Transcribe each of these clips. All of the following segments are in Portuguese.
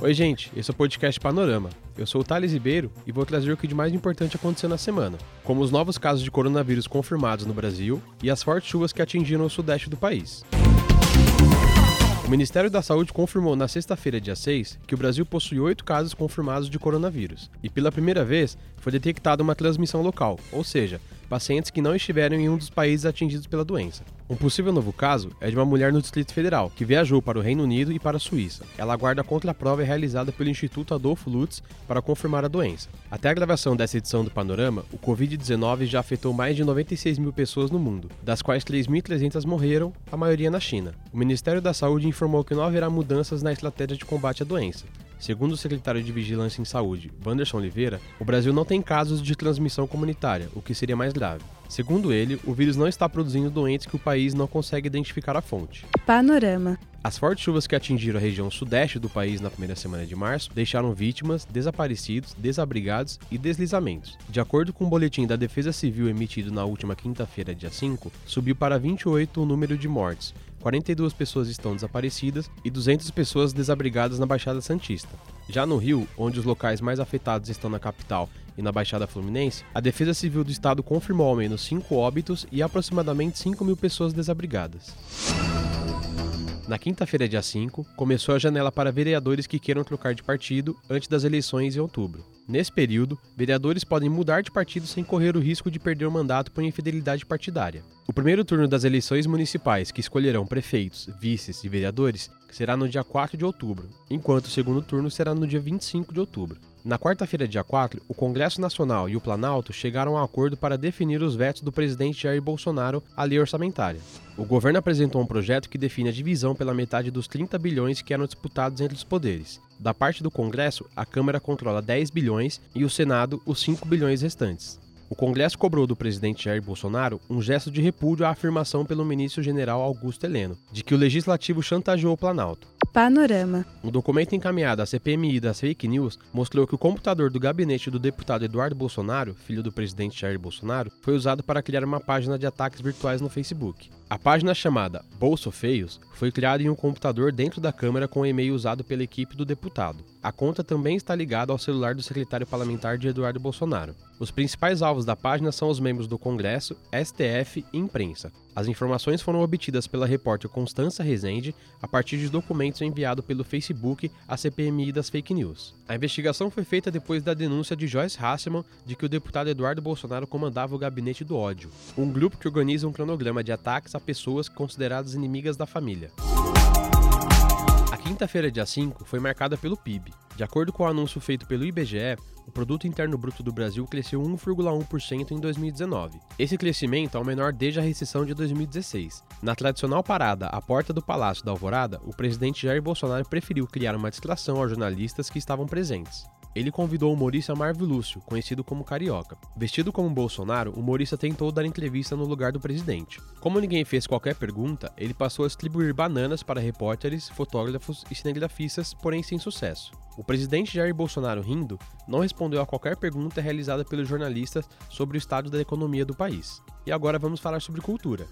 Oi, gente, esse é o podcast Panorama. Eu sou o Thales Ribeiro e vou trazer o que de mais importante aconteceu na semana, como os novos casos de coronavírus confirmados no Brasil e as fortes chuvas que atingiram o sudeste do país. O Ministério da Saúde confirmou na sexta-feira, dia 6, que o Brasil possui oito casos confirmados de coronavírus. E pela primeira vez foi detectada uma transmissão local, ou seja, pacientes que não estiveram em um dos países atingidos pela doença. Um possível novo caso é de uma mulher no Distrito Federal, que viajou para o Reino Unido e para a Suíça. Ela aguarda a contraprova realizada pelo Instituto Adolfo Lutz para confirmar a doença. Até a gravação dessa edição do Panorama, o Covid-19 já afetou mais de 96 mil pessoas no mundo, das quais 3.300 morreram, a maioria na China. O Ministério da Saúde informou que não haverá mudanças na estratégia de combate à doença. Segundo o secretário de Vigilância em Saúde, Wanderson Oliveira, o Brasil não tem casos de transmissão comunitária, o que seria mais grave. Segundo ele, o vírus não está produzindo doentes que o país não consegue identificar a fonte. Panorama. As fortes chuvas que atingiram a região sudeste do país na primeira semana de março deixaram vítimas, desaparecidos, desabrigados e deslizamentos. De acordo com o um boletim da Defesa Civil emitido na última quinta-feira, dia 5, subiu para 28 o número de mortes, 42 pessoas estão desaparecidas e 200 pessoas desabrigadas na Baixada Santista. Já no Rio, onde os locais mais afetados estão na capital e na Baixada Fluminense, a Defesa Civil do Estado confirmou ao menos 5 óbitos e aproximadamente 5 mil pessoas desabrigadas. Na quinta-feira, dia 5, começou a janela para vereadores que queiram trocar de partido antes das eleições em outubro. Nesse período, vereadores podem mudar de partido sem correr o risco de perder o mandato por infidelidade partidária. O primeiro turno das eleições municipais, que escolherão prefeitos, vices e vereadores, será no dia 4 de outubro, enquanto o segundo turno será no dia 25 de outubro. Na quarta-feira, dia 4, o Congresso Nacional e o Planalto chegaram a um acordo para definir os vetos do presidente Jair Bolsonaro à lei orçamentária. O governo apresentou um projeto que define a divisão pela metade dos 30 bilhões que eram disputados entre os poderes. Da parte do Congresso, a Câmara controla 10 bilhões e o Senado os 5 bilhões restantes. O Congresso cobrou do presidente Jair Bolsonaro um gesto de repúdio à afirmação pelo ministro-general Augusto Heleno de que o legislativo chantageou o Planalto. Panorama. Um documento encaminhado à CPMI das fake news mostrou que o computador do gabinete do deputado Eduardo Bolsonaro, filho do presidente Jair Bolsonaro, foi usado para criar uma página de ataques virtuais no Facebook. A página chamada Bolso Feios foi criada em um computador dentro da Câmara com o e-mail usado pela equipe do deputado. A conta também está ligada ao celular do secretário parlamentar de Eduardo Bolsonaro. Os principais alvos da página são os membros do Congresso, STF e imprensa. As informações foram obtidas pela repórter Constança Rezende a partir de documentos enviados pelo Facebook à CPMI das fake news. A investigação foi feita depois da denúncia de Joyce Hasselman de que o deputado Eduardo Bolsonaro comandava o Gabinete do Ódio, um grupo que organiza um cronograma de ataques a pessoas consideradas inimigas da família. A quinta-feira, dia 5, foi marcada pelo PIB. De acordo com o anúncio feito pelo IBGE, o produto interno bruto do Brasil cresceu 1,1% em 2019. Esse crescimento é o menor desde a recessão de 2016. Na tradicional parada à porta do Palácio da Alvorada, o presidente Jair Bolsonaro preferiu criar uma distração aos jornalistas que estavam presentes. Ele convidou o humorista Marvio Lúcio, conhecido como Carioca. Vestido como Bolsonaro, o humorista tentou dar entrevista no lugar do presidente. Como ninguém fez qualquer pergunta, ele passou a distribuir bananas para repórteres, fotógrafos e cinegrafistas, porém sem sucesso. O presidente Jair Bolsonaro, rindo, não respondeu a qualquer pergunta realizada pelos jornalistas sobre o estado da economia do país. E agora vamos falar sobre cultura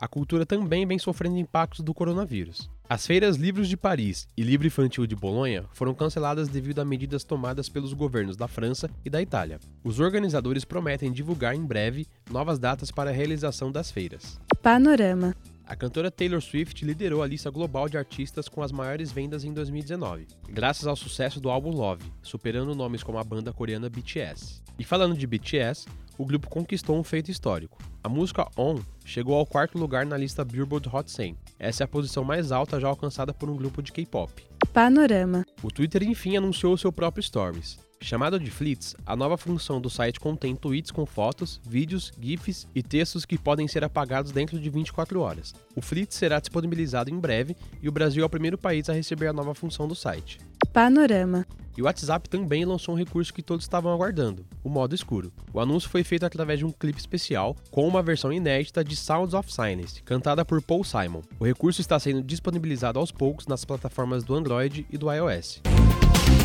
a cultura também vem sofrendo impactos do coronavírus. As feiras Livros de Paris e Livro Infantil de Bolonha foram canceladas devido a medidas tomadas pelos governos da França e da Itália. Os organizadores prometem divulgar em breve novas datas para a realização das feiras. Panorama. A cantora Taylor Swift liderou a lista global de artistas com as maiores vendas em 2019, graças ao sucesso do álbum Love, superando nomes como a banda coreana BTS. E falando de BTS, o grupo conquistou um feito histórico. A música On chegou ao quarto lugar na lista Billboard Hot 100. Essa é a posição mais alta já alcançada por um grupo de K-pop. Panorama. O Twitter enfim anunciou seu próprio Stories. Chamado de Fleets, a nova função do site contém tweets com fotos, vídeos, GIFs e textos que podem ser apagados dentro de 24 horas. O Fleets será disponibilizado em breve e o Brasil é o primeiro país a receber a nova função do site. Panorama. E o WhatsApp também lançou um recurso que todos estavam aguardando, o modo escuro. O anúncio foi feito através de um clipe especial com uma versão inédita de Sounds of Silence, cantada por Paul Simon. O recurso está sendo disponibilizado aos poucos nas plataformas do Android e do iOS.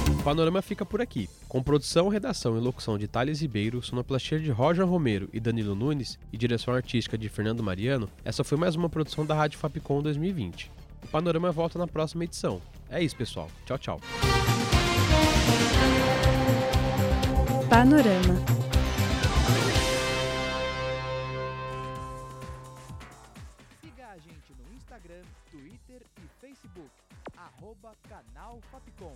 O Panorama fica por aqui. Com produção, redação e locução de Thales Ribeiro, sonoplastia de Roger Romero e Danilo Nunes e direção artística de Fernando Mariano, essa foi mais uma produção da Rádio Fapcom 2020. O Panorama volta na próxima edição. É isso, pessoal. Tchau, tchau. Panorama. Siga a gente no Instagram, Twitter e Facebook. Arroba Canal Fapcom.